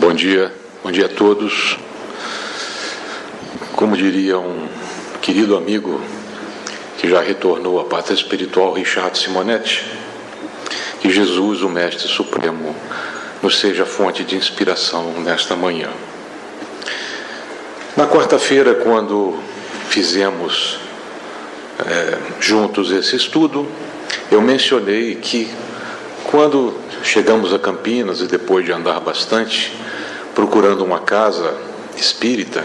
Bom dia, bom dia a todos. Como diria um querido amigo que já retornou à pátria espiritual, Richard Simonetti, que Jesus, o Mestre Supremo, nos seja fonte de inspiração nesta manhã. Na quarta-feira, quando fizemos é, juntos esse estudo, eu mencionei que quando chegamos a Campinas e depois de andar bastante, procurando uma casa espírita,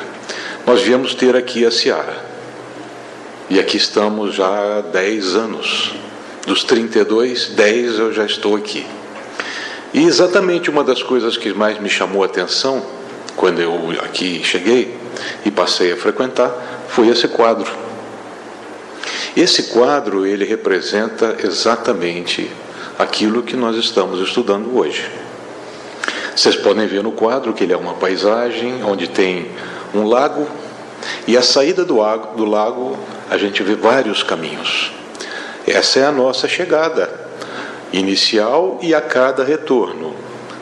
nós viemos ter aqui a Seara. E aqui estamos já há 10 anos. Dos 32, 10 eu já estou aqui. E exatamente uma das coisas que mais me chamou a atenção quando eu aqui cheguei e passei a frequentar foi esse quadro. Esse quadro ele representa exatamente aquilo que nós estamos estudando hoje. Vocês podem ver no quadro que ele é uma paisagem onde tem um lago e a saída do lago, do lago a gente vê vários caminhos. Essa é a nossa chegada inicial e a cada retorno,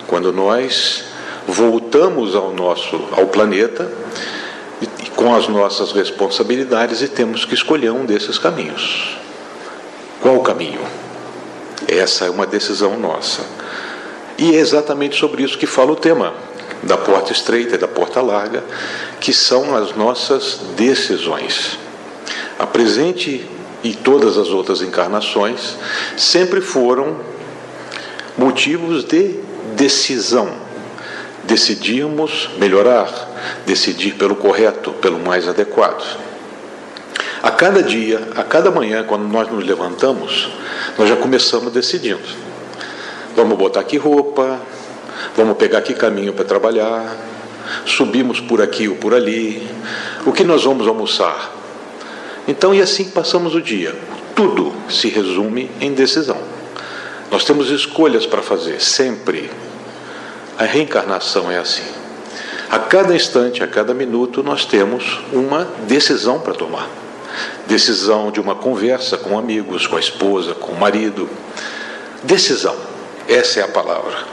quando nós voltamos ao nosso ao planeta com as nossas responsabilidades e temos que escolher um desses caminhos. Qual o caminho? Essa é uma decisão nossa. E é exatamente sobre isso que fala o tema da porta estreita e da porta larga, que são as nossas decisões. A presente e todas as outras encarnações sempre foram motivos de decisão. Decidimos melhorar, decidir pelo correto, pelo mais adequado. A cada dia, a cada manhã, quando nós nos levantamos, nós já começamos decidindo. Vamos botar aqui roupa, vamos pegar aqui caminho para trabalhar, subimos por aqui ou por ali, o que nós vamos almoçar. Então, e assim passamos o dia. Tudo se resume em decisão. Nós temos escolhas para fazer, sempre. A reencarnação é assim. A cada instante, a cada minuto, nós temos uma decisão para tomar. Decisão de uma conversa com amigos, com a esposa, com o marido. Decisão. Essa é a palavra.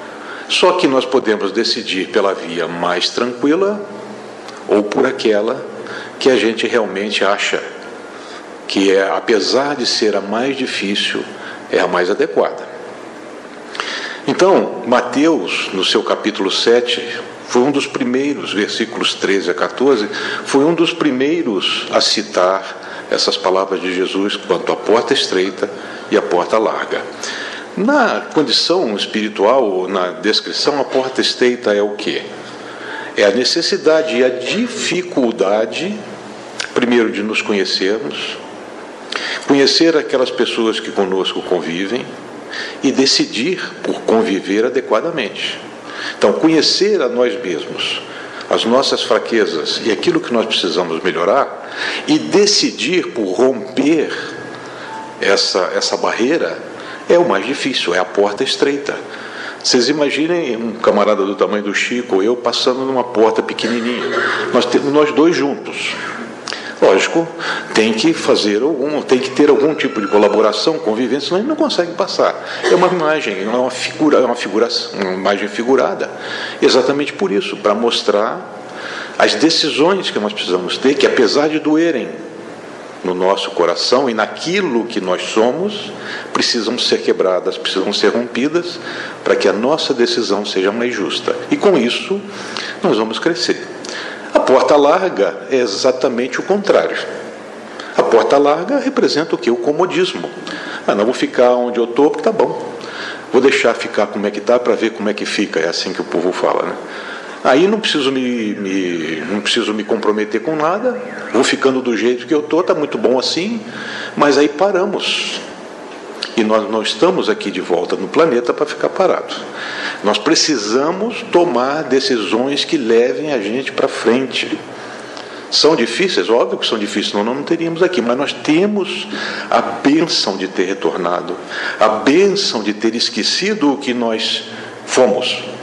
Só que nós podemos decidir pela via mais tranquila ou por aquela que a gente realmente acha que é, apesar de ser a mais difícil, é a mais adequada. Então, Mateus, no seu capítulo 7, foi um dos primeiros, versículos 13 a 14, foi um dos primeiros a citar essas palavras de Jesus quanto à porta estreita e a porta larga. Na condição espiritual, na descrição, a porta estreita é o quê? É a necessidade e a dificuldade, primeiro, de nos conhecermos, conhecer aquelas pessoas que conosco convivem e decidir por conviver adequadamente. Então, conhecer a nós mesmos, as nossas fraquezas e aquilo que nós precisamos melhorar e decidir por romper essa, essa barreira é o mais difícil, é a porta estreita. Vocês imaginem um camarada do tamanho do Chico ou eu passando numa porta pequenininha. Nós temos nós dois juntos. Lógico, tem que fazer algum, tem que ter algum tipo de colaboração, convivência, senão ele não consegue passar. É uma imagem, é uma figura, é uma figuração, uma imagem figurada. Exatamente por isso, para mostrar as decisões que nós precisamos ter, que apesar de doerem, no nosso coração e naquilo que nós somos precisam ser quebradas, precisam ser rompidas para que a nossa decisão seja mais justa. E com isso, nós vamos crescer. A porta larga é exatamente o contrário. A porta larga representa o que? O comodismo. Ah, não vou ficar onde eu estou porque tá bom. Vou deixar ficar como é que está para ver como é que fica. É assim que o povo fala, né? Aí não preciso me, me, não preciso me comprometer com nada, vou ficando do jeito que eu estou, está muito bom assim, mas aí paramos. E nós não estamos aqui de volta no planeta para ficar parado. Nós precisamos tomar decisões que levem a gente para frente. São difíceis? Óbvio que são difíceis, senão não teríamos aqui, mas nós temos a bênção de ter retornado, a bênção de ter esquecido o que nós fomos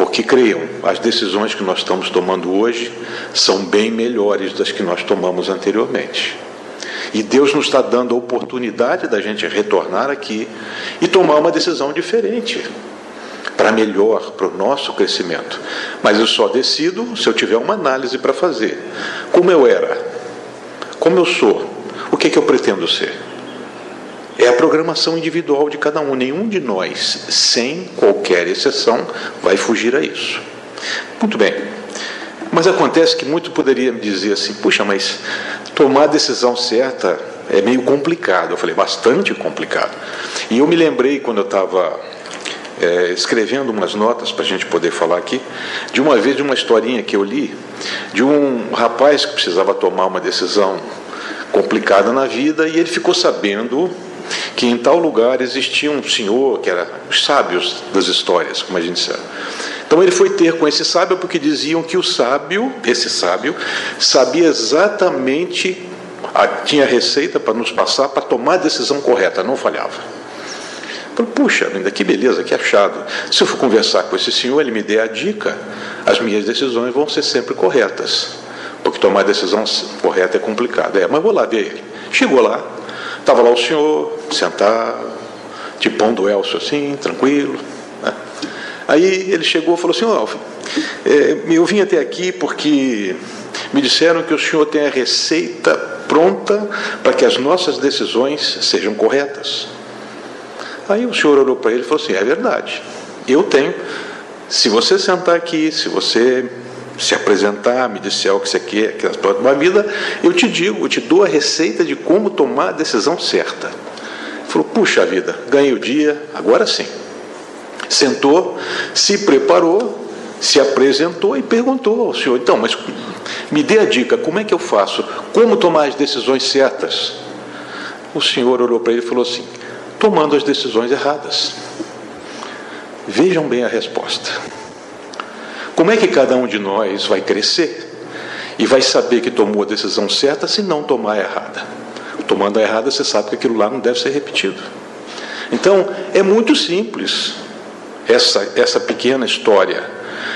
porque creiam, as decisões que nós estamos tomando hoje são bem melhores das que nós tomamos anteriormente. E Deus nos está dando a oportunidade da gente retornar aqui e tomar uma decisão diferente. para melhor, para o nosso crescimento. Mas eu só decido se eu tiver uma análise para fazer. Como eu era? Como eu sou? O que, é que eu pretendo ser? É a programação individual de cada um. Nenhum de nós, sem qualquer exceção, vai fugir a isso. Muito bem. Mas acontece que muito poderia me dizer assim: puxa, mas tomar a decisão certa é meio complicado. Eu falei, bastante complicado. E eu me lembrei quando eu estava é, escrevendo umas notas para a gente poder falar aqui, de uma vez de uma historinha que eu li, de um rapaz que precisava tomar uma decisão complicada na vida e ele ficou sabendo que em tal lugar existia um senhor que era os sábios das histórias, como a gente sabe. Então ele foi ter com esse sábio porque diziam que o sábio, esse sábio, sabia exatamente, tinha receita para nos passar para tomar a decisão correta, não falhava. Falei, puxa, ainda que beleza, que achado. Se eu for conversar com esse senhor, ele me der a dica, as minhas decisões vão ser sempre corretas. Porque tomar decisão correta é complicado. É, mas vou lá ver ele. Chegou lá, estava lá o senhor, sentado, tipão do Elcio assim, tranquilo. Né? Aí ele chegou e falou assim, Alf, é, eu vim até aqui porque me disseram que o senhor tem a receita pronta para que as nossas decisões sejam corretas. Aí o senhor olhou para ele e falou assim: é verdade, eu tenho. Se você sentar aqui, se você se apresentar, me disser o que você quer, que é a próxima vida, eu te digo, eu te dou a receita de como tomar a decisão certa. Ele falou: puxa vida, ganhei o dia, agora sim. Sentou, se preparou, se apresentou e perguntou ao senhor: então, mas me dê a dica, como é que eu faço? Como tomar as decisões certas? O senhor olhou para ele e falou assim: tomando as decisões erradas. Vejam bem a resposta. Como é que cada um de nós vai crescer e vai saber que tomou a decisão certa se não tomar a errada? Tomando a errada, você sabe que aquilo lá não deve ser repetido. Então, é muito simples essa, essa pequena história.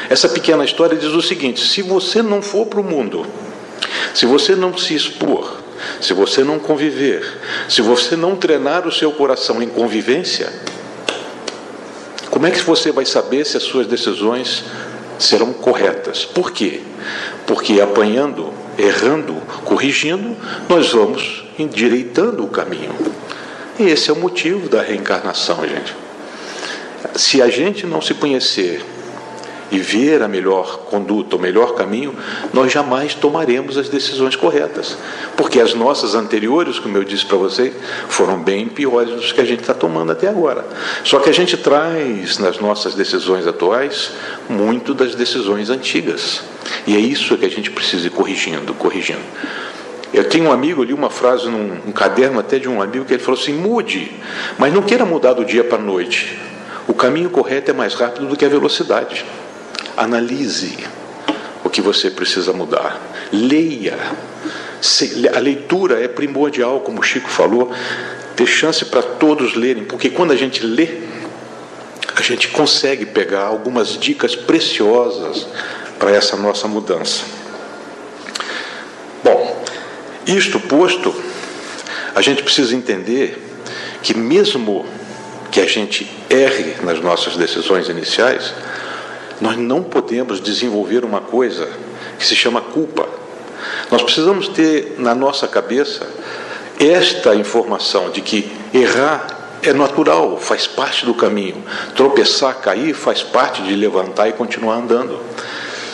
Essa pequena história diz o seguinte: se você não for para o mundo, se você não se expor, se você não conviver, se você não treinar o seu coração em convivência, como é que você vai saber se as suas decisões serão corretas? Por quê? Porque apanhando, errando, corrigindo, nós vamos endireitando o caminho. E esse é o motivo da reencarnação, gente. Se a gente não se conhecer e ver a melhor conduta, o melhor caminho, nós jamais tomaremos as decisões corretas. Porque as nossas anteriores, como eu disse para vocês, foram bem piores do que a gente está tomando até agora. Só que a gente traz nas nossas decisões atuais muito das decisões antigas. E é isso que a gente precisa ir corrigindo, corrigindo. Eu tenho um amigo, eu li uma frase num um caderno até de um amigo que ele falou assim: mude, mas não queira mudar do dia para a noite. O caminho correto é mais rápido do que a velocidade. Analise o que você precisa mudar. Leia. A leitura é primordial, como o Chico falou, ter chance para todos lerem, porque quando a gente lê, a gente consegue pegar algumas dicas preciosas para essa nossa mudança. Bom, isto posto, a gente precisa entender que mesmo que a gente erre nas nossas decisões iniciais, nós não podemos desenvolver uma coisa que se chama culpa. Nós precisamos ter na nossa cabeça esta informação de que errar é natural, faz parte do caminho. Tropeçar, cair, faz parte de levantar e continuar andando.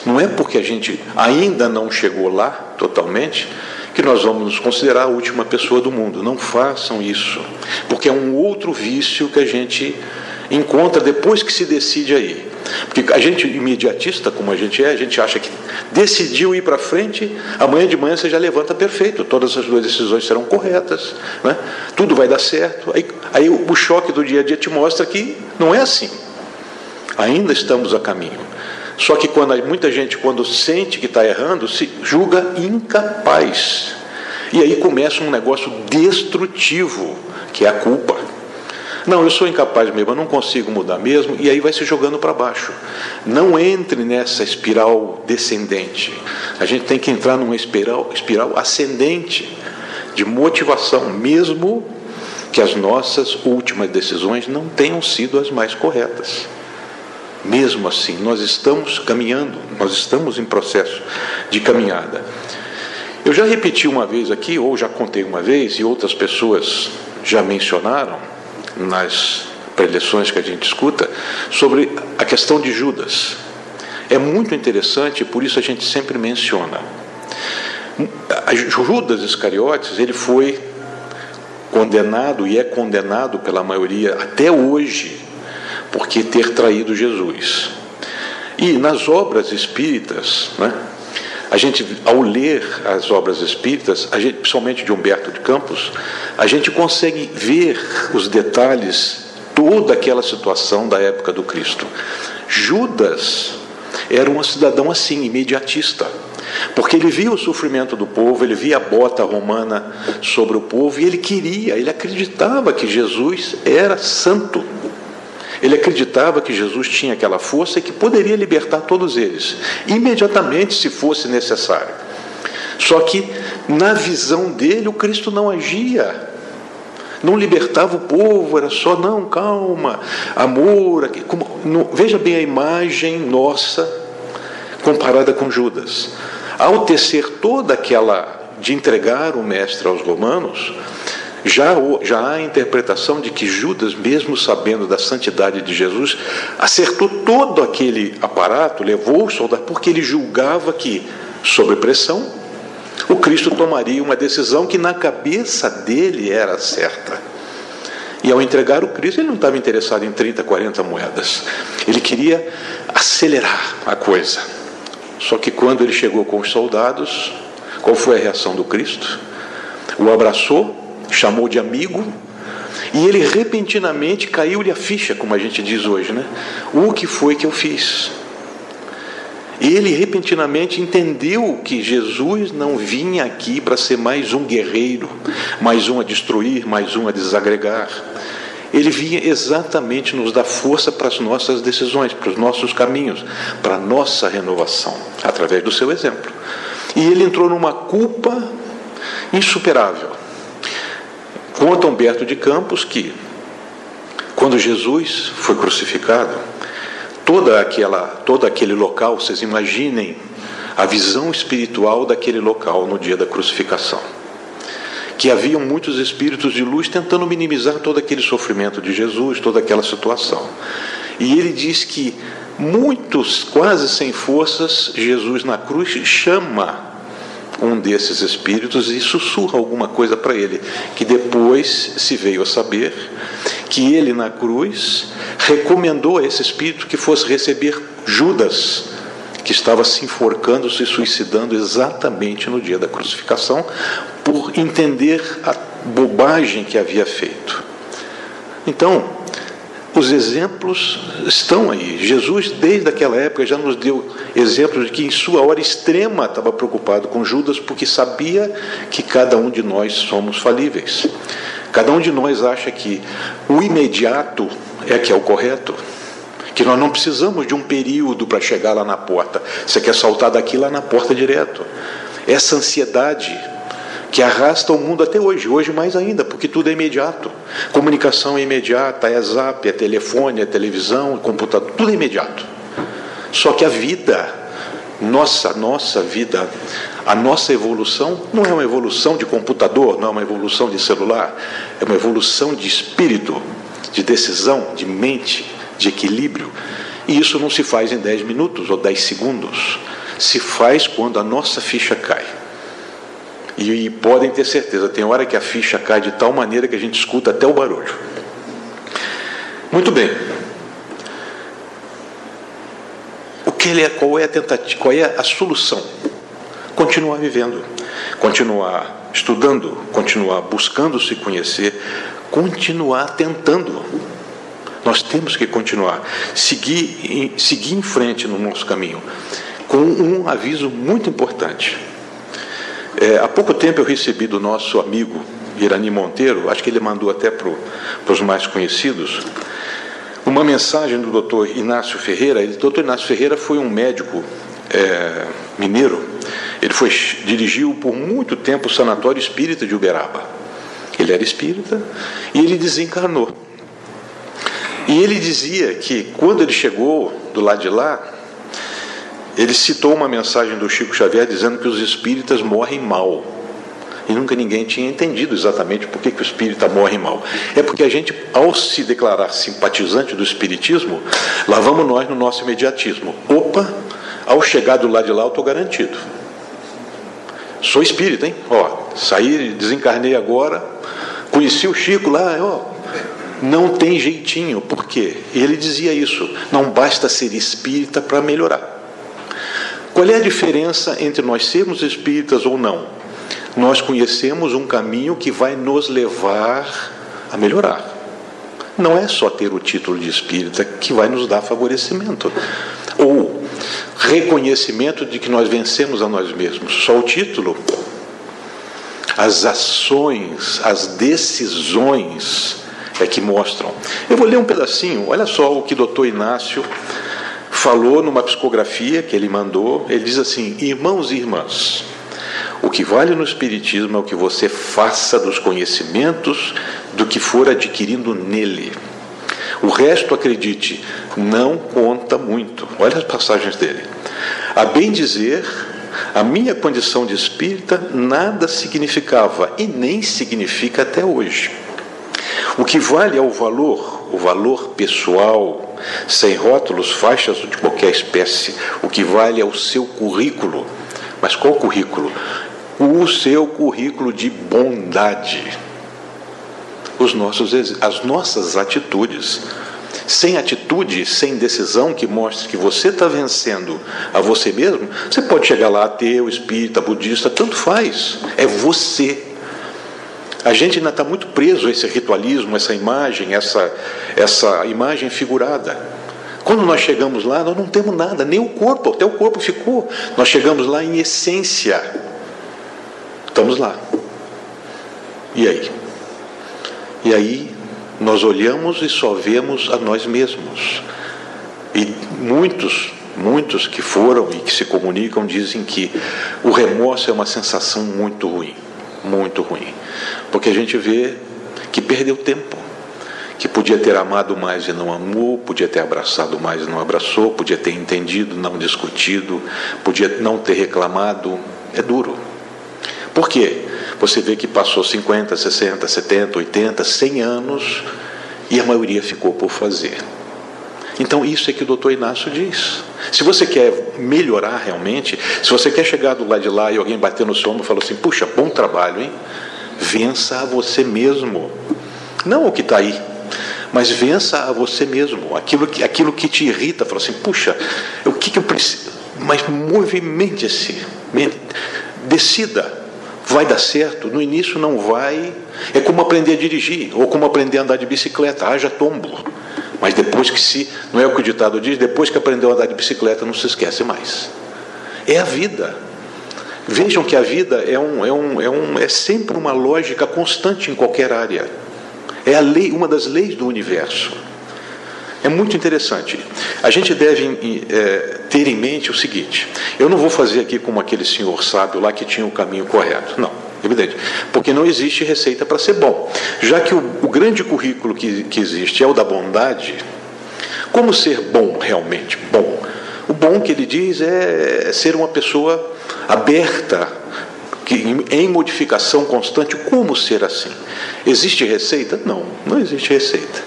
Não é porque a gente ainda não chegou lá totalmente que nós vamos nos considerar a última pessoa do mundo. Não façam isso, porque é um outro vício que a gente encontra depois que se decide aí. Porque a gente, imediatista como a gente é, a gente acha que decidiu ir para frente, amanhã de manhã você já levanta perfeito, todas as duas decisões serão corretas, né? tudo vai dar certo. Aí, aí o choque do dia a dia te mostra que não é assim. Ainda estamos a caminho. Só que quando muita gente, quando sente que está errando, se julga incapaz. E aí começa um negócio destrutivo, que é a culpa. Não, eu sou incapaz mesmo, eu não consigo mudar mesmo, e aí vai se jogando para baixo. Não entre nessa espiral descendente. A gente tem que entrar numa espiral, espiral ascendente de motivação, mesmo que as nossas últimas decisões não tenham sido as mais corretas. mesmo assim, nós estamos caminhando, nós estamos em processo de caminhada. Eu já repeti uma vez aqui, ou já contei uma vez, e outras pessoas já mencionaram nas preleções que a gente escuta, sobre a questão de Judas. É muito interessante, por isso a gente sempre menciona. Judas Iscariotes, ele foi condenado e é condenado pela maioria até hoje porque ter traído Jesus. E nas obras espíritas, né, a gente, ao ler as obras espíritas, a gente, principalmente de Humberto de Campos, a gente consegue ver os detalhes, toda aquela situação da época do Cristo. Judas era um cidadão assim, imediatista. Porque ele via o sofrimento do povo, ele via a bota romana sobre o povo e ele queria, ele acreditava que Jesus era santo. Ele acreditava que Jesus tinha aquela força e que poderia libertar todos eles, imediatamente, se fosse necessário. Só que, na visão dele, o Cristo não agia, não libertava o povo, era só, não, calma, amor. Como, não, veja bem a imagem nossa comparada com Judas. Ao tecer toda aquela de entregar o mestre aos romanos, já, já há a interpretação de que Judas, mesmo sabendo da santidade de Jesus, acertou todo aquele aparato, levou os soldados, porque ele julgava que, sob pressão, o Cristo tomaria uma decisão que na cabeça dele era certa. E ao entregar o Cristo, ele não estava interessado em 30, 40 moedas. Ele queria acelerar a coisa. Só que quando ele chegou com os soldados, qual foi a reação do Cristo? O abraçou chamou de amigo, e ele repentinamente caiu-lhe a ficha, como a gente diz hoje, né? O que foi que eu fiz? Ele repentinamente entendeu que Jesus não vinha aqui para ser mais um guerreiro, mais um a destruir, mais um a desagregar. Ele vinha exatamente nos dar força para as nossas decisões, para os nossos caminhos, para a nossa renovação, através do seu exemplo. E ele entrou numa culpa insuperável. Conta Humberto de Campos que, quando Jesus foi crucificado, toda aquela, todo aquele local, vocês imaginem a visão espiritual daquele local no dia da crucificação. Que haviam muitos espíritos de luz tentando minimizar todo aquele sofrimento de Jesus, toda aquela situação. E ele diz que muitos, quase sem forças, Jesus na cruz chama um desses espíritos e sussurra alguma coisa para ele, que depois se veio a saber que ele na cruz recomendou a esse espírito que fosse receber Judas, que estava se enforcando, se suicidando exatamente no dia da crucificação, por entender a bobagem que havia feito. Então, os exemplos estão aí. Jesus, desde aquela época, já nos deu exemplos de que, em sua hora extrema, estava preocupado com Judas, porque sabia que cada um de nós somos falíveis. Cada um de nós acha que o imediato é que é o correto. Que nós não precisamos de um período para chegar lá na porta. Você quer saltar daqui lá na porta direto. Essa ansiedade que arrasta o mundo até hoje, hoje mais ainda, porque tudo é imediato. Comunicação é imediata, é zap, é telefone, é televisão, é computador, tudo é imediato. Só que a vida, nossa, nossa vida, a nossa evolução não é uma evolução de computador, não é uma evolução de celular, é uma evolução de espírito, de decisão, de mente, de equilíbrio. E isso não se faz em 10 minutos ou 10 segundos. Se faz quando a nossa ficha cai. E, e podem ter certeza, tem hora que a ficha cai de tal maneira que a gente escuta até o barulho. Muito bem. O que é, qual é a tentativa, qual é a solução? Continuar vivendo, continuar estudando, continuar buscando se conhecer, continuar tentando. Nós temos que continuar, seguir, seguir em frente no nosso caminho, com um aviso muito importante. É, há pouco tempo eu recebi do nosso amigo Irani Monteiro, acho que ele mandou até para os mais conhecidos, uma mensagem do doutor Inácio Ferreira. O doutor Inácio Ferreira foi um médico é, mineiro, ele foi, dirigiu por muito tempo o Sanatório Espírita de Uberaba. Ele era espírita e ele desencarnou. E ele dizia que quando ele chegou do lado de lá, ele citou uma mensagem do Chico Xavier dizendo que os espíritas morrem mal. E nunca ninguém tinha entendido exatamente por que, que o espírita morre mal. É porque a gente, ao se declarar simpatizante do espiritismo, lá vamos nós no nosso imediatismo. Opa, ao chegar do lado de lá eu estou garantido. Sou espírita, hein? Ó, saí, desencarnei agora, conheci o Chico lá, ó, não tem jeitinho. Por quê? Ele dizia isso. Não basta ser espírita para melhorar. Qual é a diferença entre nós sermos espíritas ou não? Nós conhecemos um caminho que vai nos levar a melhorar. Não é só ter o título de espírita que vai nos dar favorecimento ou reconhecimento de que nós vencemos a nós mesmos. Só o título. As ações, as decisões é que mostram. Eu vou ler um pedacinho, olha só o que o doutor Inácio falou numa psicografia que ele mandou. Ele diz assim: Irmãos e irmãs, o que vale no Espiritismo é o que você faça dos conhecimentos do que for adquirindo nele. O resto, acredite, não conta muito. Olha as passagens dele. A bem dizer, a minha condição de espírita nada significava e nem significa até hoje. O que vale é o valor, o valor pessoal, sem rótulos, faixas de qualquer espécie. O que vale é o seu currículo. Mas qual currículo? O seu currículo de bondade. Os nossos, as nossas atitudes. Sem atitude, sem decisão que mostre que você está vencendo a você mesmo, você pode chegar lá ateu, espírita, budista, tanto faz. É você a gente ainda está muito preso a esse ritualismo, essa imagem, essa, essa imagem figurada. Quando nós chegamos lá, nós não temos nada, nem o corpo, até o corpo ficou. Nós chegamos lá em essência. Estamos lá. E aí? E aí nós olhamos e só vemos a nós mesmos. E muitos, muitos que foram e que se comunicam dizem que o remorso é uma sensação muito ruim muito ruim. Porque a gente vê que perdeu tempo, que podia ter amado mais e não amou, podia ter abraçado mais e não abraçou, podia ter entendido, não discutido, podia não ter reclamado. É duro. Por quê? Você vê que passou 50, 60, 70, 80, 100 anos e a maioria ficou por fazer. Então, isso é que o doutor Inácio diz. Se você quer melhorar realmente, se você quer chegar do lado de lá e alguém bater no seu ombro e falar assim: puxa, bom trabalho, hein? Vença a você mesmo. Não o que está aí, mas vença a você mesmo. Aquilo que, aquilo que te irrita, fala assim: puxa, o que, que eu preciso? Mas movimente-se, decida. Vai dar certo? No início não vai. É como aprender a dirigir, ou como aprender a andar de bicicleta, haja tombo. Mas depois que se, não é o que o ditado diz, depois que aprendeu a andar de bicicleta, não se esquece mais. É a vida. Vejam que a vida é, um, é, um, é, um, é sempre uma lógica constante em qualquer área. É a lei, uma das leis do universo. É muito interessante. A gente deve é, ter em mente o seguinte: eu não vou fazer aqui como aquele senhor sábio lá que tinha o caminho correto. Não. Evidente. Porque não existe receita para ser bom. Já que o, o grande currículo que, que existe é o da bondade, como ser bom realmente? Bom. O bom que ele diz é ser uma pessoa aberta, que, em modificação constante. Como ser assim? Existe receita? Não, não existe receita.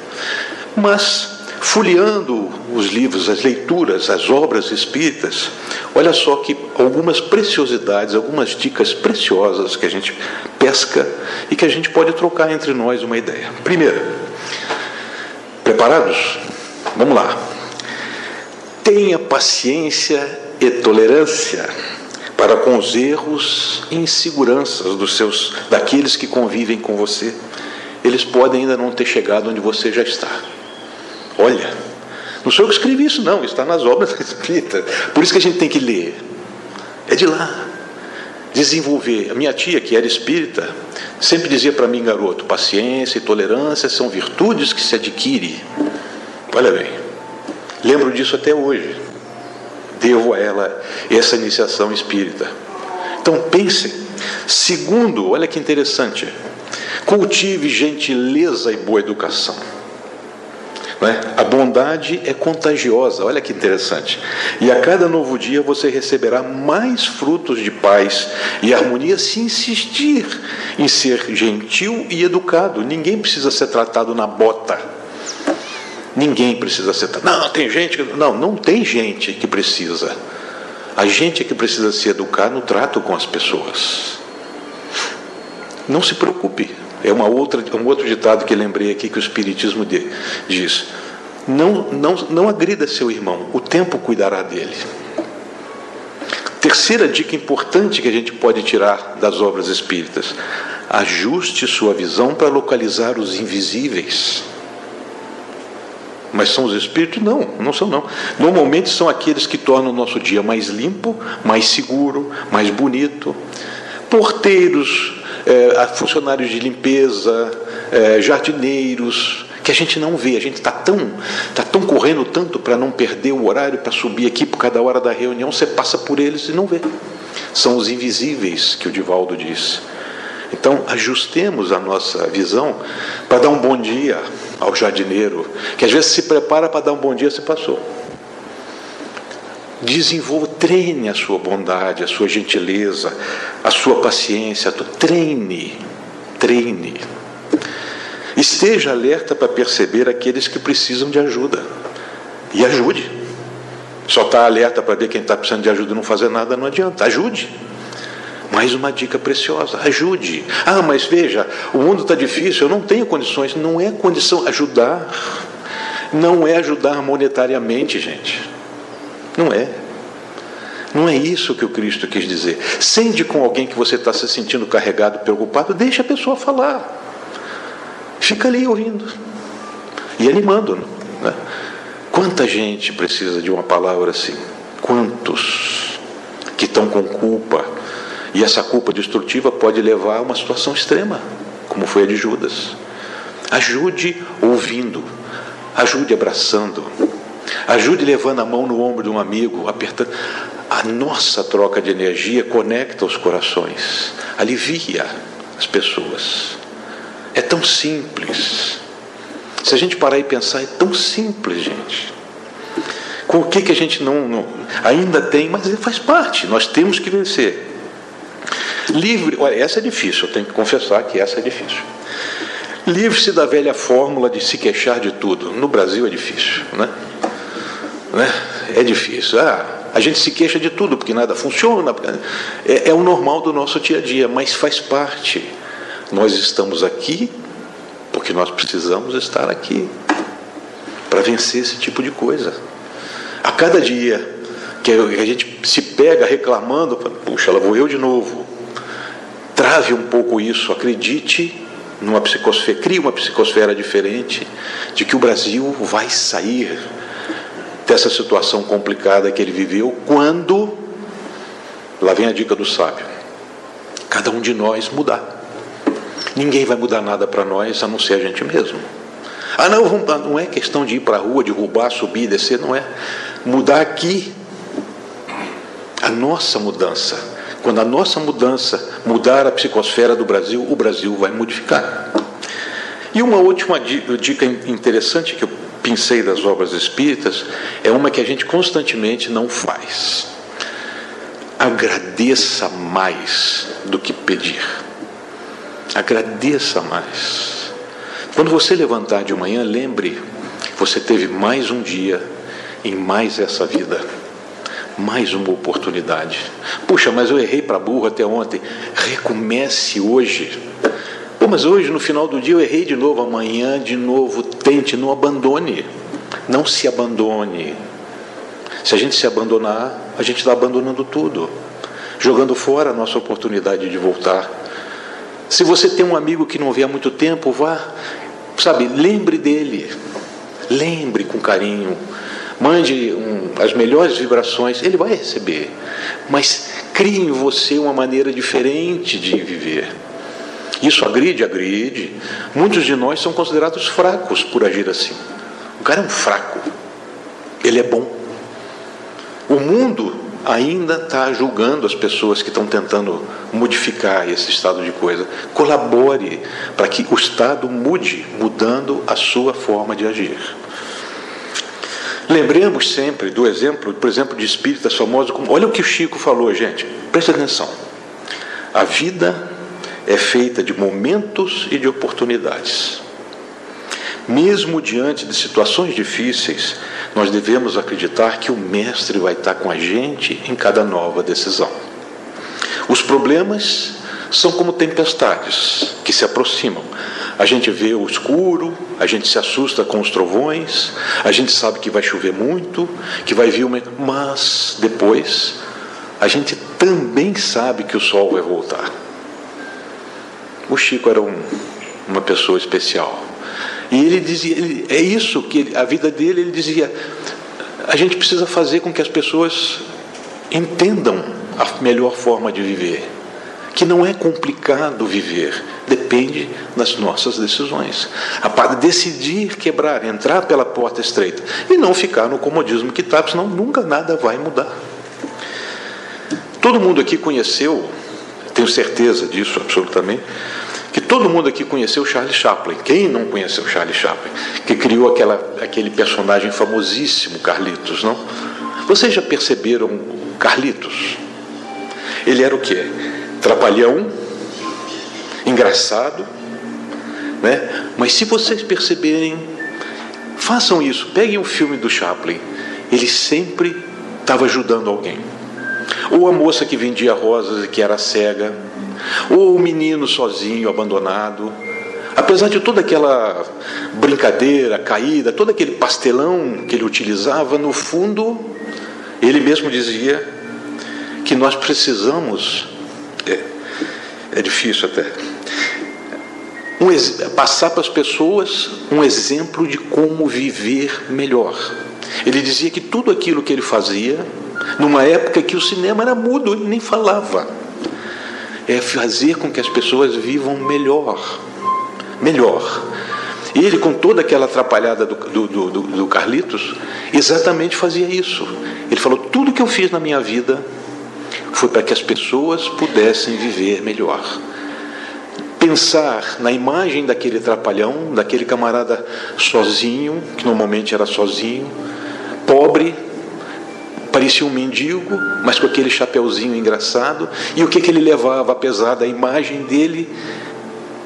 Mas folheando os livros, as leituras, as obras espíritas, olha só que algumas preciosidades, algumas dicas preciosas que a gente pesca e que a gente pode trocar entre nós uma ideia. Primeiro, preparados? Vamos lá. Tenha paciência e tolerância para com os erros e inseguranças dos seus daqueles que convivem com você. Eles podem ainda não ter chegado onde você já está. Olha, não sou eu que escrevi isso, não, está nas obras espíritas. Por isso que a gente tem que ler. É de lá. Desenvolver. A minha tia, que era espírita, sempre dizia para mim, garoto: paciência e tolerância são virtudes que se adquire. Olha bem, lembro disso até hoje. Devo a ela essa iniciação espírita. Então pensem. Segundo, olha que interessante, cultive gentileza e boa educação. Né? A bondade é contagiosa, olha que interessante. E a cada novo dia você receberá mais frutos de paz e harmonia se insistir em ser gentil e educado. Ninguém precisa ser tratado na bota. Ninguém precisa ser tratado. Não, tem gente que. Não, não tem gente que precisa. A gente é que precisa se educar no trato com as pessoas. Não se preocupe. É uma outra, um outro ditado que lembrei aqui que o Espiritismo diz. Não, não, não agrida seu irmão, o tempo cuidará dele. Terceira dica importante que a gente pode tirar das obras espíritas: ajuste sua visão para localizar os invisíveis. Mas são os espíritos? Não, não são não. Normalmente são aqueles que tornam o nosso dia mais limpo, mais seguro, mais bonito. Porteiros, é, funcionários de limpeza, é, jardineiros, que a gente não vê. A gente está tão, tá tão correndo tanto para não perder o horário, para subir aqui por cada hora da reunião, você passa por eles e não vê. São os invisíveis que o Divaldo diz. Então, ajustemos a nossa visão para dar um bom dia ao jardineiro, que às vezes se prepara para dar um bom dia, se passou. Desenvolva, treine a sua bondade, a sua gentileza, a sua paciência, treine, treine. Esteja alerta para perceber aqueles que precisam de ajuda e ajude. Só está alerta para ver quem está precisando de ajuda e não fazer nada, não adianta. Ajude. Mais uma dica preciosa: ajude. Ah, mas veja, o mundo está difícil, eu não tenho condições. Não é condição ajudar. Não é ajudar monetariamente, gente. Não é. Não é isso que o Cristo quis dizer. Sente com alguém que você está se sentindo carregado, preocupado, deixa a pessoa falar. Fica ali ouvindo e animando. Né? Quanta gente precisa de uma palavra assim? Quantos que estão com culpa? E essa culpa destrutiva pode levar a uma situação extrema, como foi a de Judas. Ajude ouvindo, ajude abraçando, Ajude levando a mão no ombro de um amigo, apertando. A nossa troca de energia conecta os corações, alivia as pessoas. É tão simples. Se a gente parar e pensar, é tão simples, gente. Com o que, que a gente não, não ainda tem, mas faz parte, nós temos que vencer. Livre, olha, essa é difícil, eu tenho que confessar que essa é difícil. Livre-se da velha fórmula de se queixar de tudo. No Brasil é difícil, né? Né? É difícil. Ah, a gente se queixa de tudo, porque nada funciona. É, é o normal do nosso dia a dia, mas faz parte. Nós estamos aqui porque nós precisamos estar aqui para vencer esse tipo de coisa. A cada dia que a gente se pega reclamando, puxa, lá vou eu de novo. Trave um pouco isso, acredite numa psicosfera, crie uma psicosfera diferente de que o Brasil vai sair dessa situação complicada que ele viveu, quando, lá vem a dica do sábio, cada um de nós mudar. Ninguém vai mudar nada para nós a não ser a gente mesmo. Ah, não, não é questão de ir para a rua, de roubar, subir, descer, não é. Mudar aqui, a nossa mudança. Quando a nossa mudança mudar a psicosfera do Brasil, o Brasil vai modificar. E uma última dica interessante que eu pincei das obras espíritas é uma que a gente constantemente não faz. Agradeça mais do que pedir. Agradeça mais. Quando você levantar de manhã, lembre, você teve mais um dia em mais essa vida. Mais uma oportunidade. Puxa, mas eu errei para burro até ontem. Recomece hoje mas hoje, no final do dia, eu errei de novo, amanhã de novo, tente, não abandone. Não se abandone. Se a gente se abandonar, a gente está abandonando tudo, jogando fora a nossa oportunidade de voltar. Se você tem um amigo que não vê há muito tempo, vá, sabe, lembre dele, lembre com carinho, mande um, as melhores vibrações, ele vai receber, mas crie em você uma maneira diferente de viver. Isso agride? Agride. Muitos de nós são considerados fracos por agir assim. O cara é um fraco. Ele é bom. O mundo ainda está julgando as pessoas que estão tentando modificar esse estado de coisa. Colabore para que o Estado mude, mudando a sua forma de agir. Lembremos sempre do exemplo, por exemplo, de espíritas famosos. Como, olha o que o Chico falou, gente. Presta atenção. A vida é feita de momentos e de oportunidades. Mesmo diante de situações difíceis, nós devemos acreditar que o Mestre vai estar com a gente em cada nova decisão. Os problemas são como tempestades que se aproximam. A gente vê o escuro, a gente se assusta com os trovões, a gente sabe que vai chover muito, que vai vir uma. Mas depois, a gente também sabe que o sol vai voltar. O Chico era um, uma pessoa especial. E ele dizia, ele, é isso que ele, a vida dele, ele dizia, a gente precisa fazer com que as pessoas entendam a melhor forma de viver que não é complicado viver, depende das nossas decisões. A para decidir quebrar, entrar pela porta estreita e não ficar no comodismo que está, senão nunca nada vai mudar. Todo mundo aqui conheceu, tenho certeza disso absolutamente, que todo mundo aqui conheceu Charlie Chaplin. Quem não conheceu Charlie Chaplin? Que criou aquela, aquele personagem famosíssimo, Carlitos, não? Vocês já perceberam Carlitos? Ele era o quê? trapalhão, engraçado, né? Mas se vocês perceberem, façam isso, peguem um filme do Chaplin, ele sempre estava ajudando alguém. Ou a moça que vendia rosas e que era cega, ou o menino sozinho, abandonado. Apesar de toda aquela brincadeira, caída, todo aquele pastelão que ele utilizava, no fundo, ele mesmo dizia que nós precisamos é, é difícil até. Um, passar para as pessoas um exemplo de como viver melhor. Ele dizia que tudo aquilo que ele fazia, numa época que o cinema era mudo, ele nem falava, é fazer com que as pessoas vivam melhor. Melhor. Ele, com toda aquela atrapalhada do, do, do, do Carlitos, exatamente fazia isso. Ele falou: tudo que eu fiz na minha vida foi para que as pessoas pudessem viver melhor. Pensar na imagem daquele trapalhão, daquele camarada sozinho, que normalmente era sozinho, pobre, parecia um mendigo, mas com aquele chapeuzinho engraçado, e o que, que ele levava, apesar da imagem dele?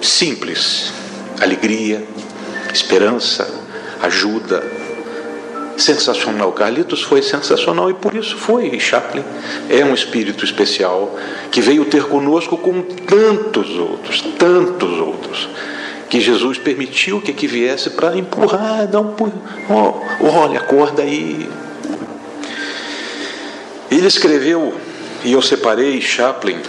Simples: alegria, esperança, ajuda, sensacional. Carlitos foi sensacional e por isso foi. E Chaplin é um espírito especial que veio ter conosco com tantos outros, tantos outros, que Jesus permitiu que que viesse para empurrar, dar um oh, olha, acorda aí. Ele escreveu, e eu separei Chaplin,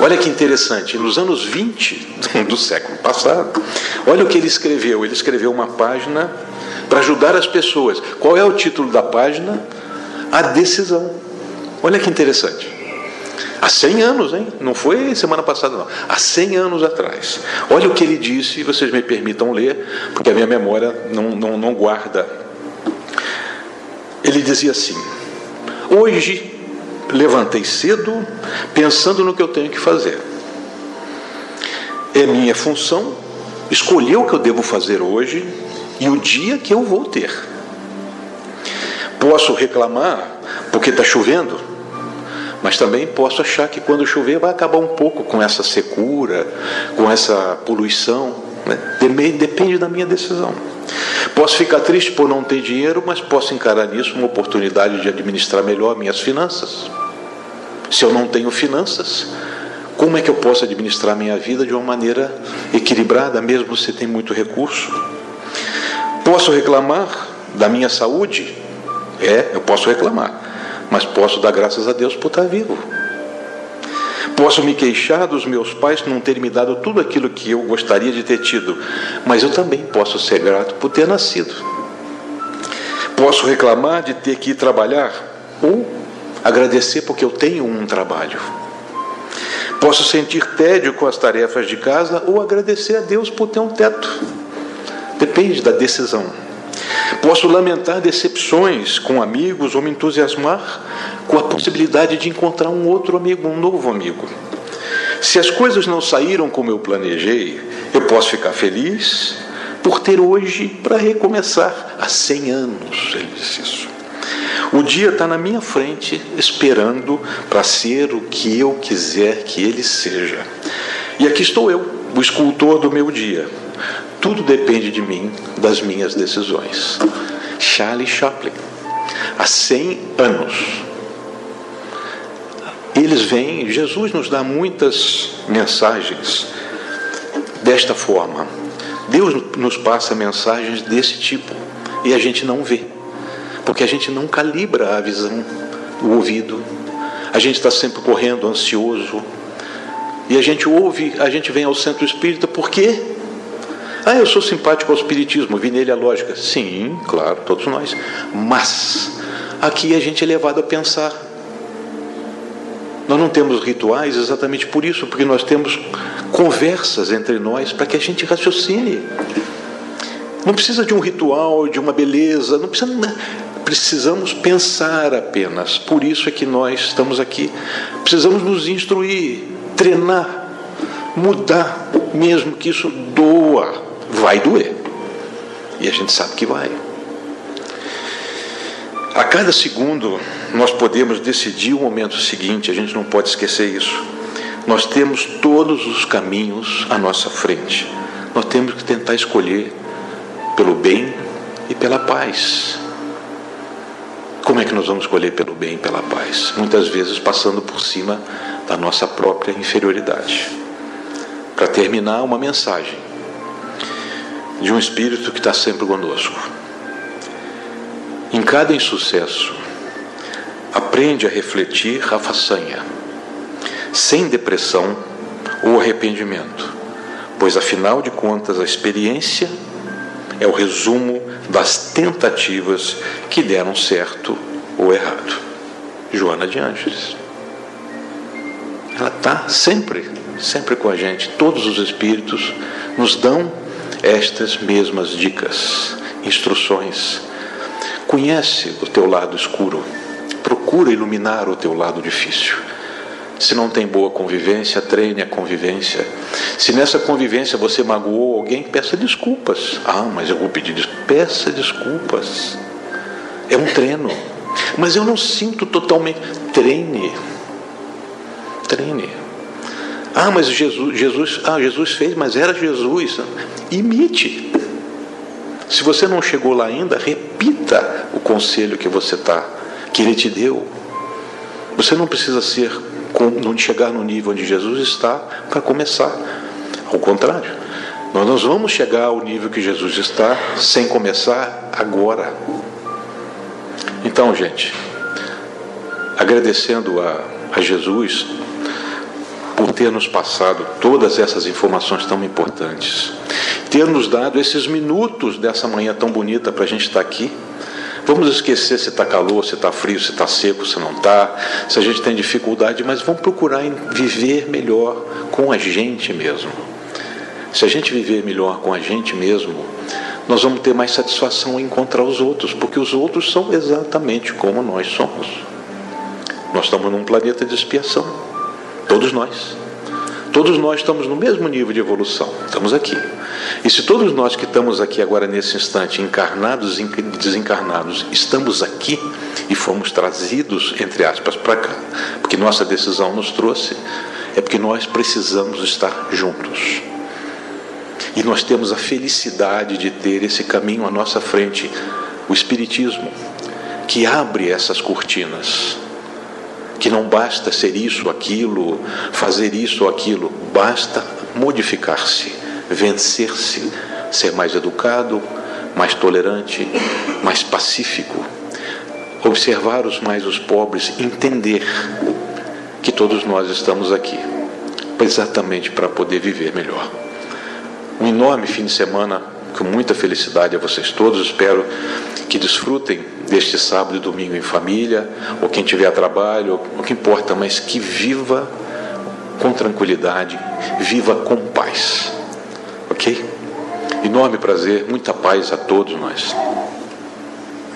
Olha que interessante, nos anos 20 do século passado, olha o que ele escreveu. Ele escreveu uma página para ajudar as pessoas. Qual é o título da página? A decisão. Olha que interessante. Há 100 anos, hein? Não foi semana passada, não. Há 100 anos atrás. Olha o que ele disse, e vocês me permitam ler, porque a minha memória não, não, não guarda. Ele dizia assim: Hoje levantei cedo, pensando no que eu tenho que fazer. É minha função escolher o que eu devo fazer hoje e o dia que eu vou ter. Posso reclamar porque está chovendo, mas também posso achar que quando chover vai acabar um pouco com essa secura, com essa poluição. Né? Depende da minha decisão. Posso ficar triste por não ter dinheiro, mas posso encarar nisso uma oportunidade de administrar melhor minhas finanças. Se eu não tenho finanças, como é que eu posso administrar minha vida de uma maneira equilibrada, mesmo se tem muito recurso? Posso reclamar da minha saúde? É, eu posso reclamar, mas posso dar graças a Deus por estar vivo. Posso me queixar dos meus pais não terem me dado tudo aquilo que eu gostaria de ter tido, mas eu também posso ser grato por ter nascido. Posso reclamar de ter que ir trabalhar ou agradecer porque eu tenho um trabalho. Posso sentir tédio com as tarefas de casa ou agradecer a Deus por ter um teto. Depende da decisão. Posso lamentar decepções com amigos ou me entusiasmar com a possibilidade de encontrar um outro amigo, um novo amigo. Se as coisas não saíram como eu planejei, eu posso ficar feliz, por ter hoje para recomeçar. Há 100 anos ele disse isso. O dia está na minha frente, esperando para ser o que eu quiser que ele seja. E aqui estou eu, o escultor do meu dia. Tudo depende de mim, das minhas decisões. Charlie Chaplin, há 100 anos. Eles vêm, Jesus nos dá muitas mensagens desta forma. Deus nos passa mensagens desse tipo e a gente não vê porque a gente não calibra a visão, o ouvido. A gente está sempre correndo, ansioso. E a gente ouve, a gente vem ao centro espírita, por quê? Ah, eu sou simpático ao espiritismo, vi nele a lógica. Sim, claro, todos nós. Mas aqui a gente é levado a pensar. Nós não temos rituais exatamente por isso, porque nós temos conversas entre nós para que a gente raciocine. Não precisa de um ritual, de uma beleza, não precisa precisamos pensar apenas. Por isso é que nós estamos aqui. Precisamos nos instruir, treinar, mudar, mesmo que isso doa. Vai doer. E a gente sabe que vai. A cada segundo nós podemos decidir o momento seguinte, a gente não pode esquecer isso. Nós temos todos os caminhos à nossa frente. Nós temos que tentar escolher pelo bem e pela paz. Como é que nós vamos escolher pelo bem e pela paz? Muitas vezes passando por cima da nossa própria inferioridade. Para terminar, uma mensagem de um Espírito que está sempre conosco. Em cada insucesso, aprende a refletir a façanha, sem depressão ou arrependimento, pois afinal de contas a experiência é o resumo das tentativas que deram certo ou errado. Joana de Ângeles. Ela está sempre, sempre com a gente. Todos os espíritos nos dão estas mesmas dicas, instruções. Conhece o teu lado escuro, procura iluminar o teu lado difícil. Se não tem boa convivência, treine a convivência. Se nessa convivência você magoou alguém, peça desculpas. Ah, mas eu vou pedir desculpas. Peça desculpas. É um treino. Mas eu não sinto totalmente. Treine. Treine. Ah, mas Jesus, Jesus, ah, Jesus fez, mas era Jesus. Imite. Se você não chegou lá ainda, repita o conselho que você está, que ele te deu. Você não precisa ser não chegar no nível onde Jesus está para começar. Ao contrário, nós não vamos chegar ao nível que Jesus está sem começar agora. Então, gente, agradecendo a, a Jesus por ter nos passado todas essas informações tão importantes, ter nos dado esses minutos dessa manhã tão bonita para a gente estar aqui Vamos esquecer se está calor, se está frio, se está seco, se não está, se a gente tem dificuldade, mas vamos procurar viver melhor com a gente mesmo. Se a gente viver melhor com a gente mesmo, nós vamos ter mais satisfação em encontrar os outros, porque os outros são exatamente como nós somos. Nós estamos num planeta de expiação, todos nós. Todos nós estamos no mesmo nível de evolução, estamos aqui. E se todos nós que estamos aqui agora nesse instante, encarnados e desencarnados, estamos aqui e fomos trazidos, entre aspas, para cá, porque nossa decisão nos trouxe, é porque nós precisamos estar juntos. E nós temos a felicidade de ter esse caminho à nossa frente, o Espiritismo, que abre essas cortinas que não basta ser isso, aquilo, fazer isso ou aquilo, basta modificar-se, vencer-se, ser mais educado, mais tolerante, mais pacífico, observar os mais os pobres, entender que todos nós estamos aqui exatamente para poder viver melhor. Um enorme fim de semana com muita felicidade a vocês todos. Espero que desfrutem deste sábado e domingo em família, ou quem tiver trabalho, o que importa, mas que viva com tranquilidade, viva com paz. Ok? Enorme prazer, muita paz a todos nós.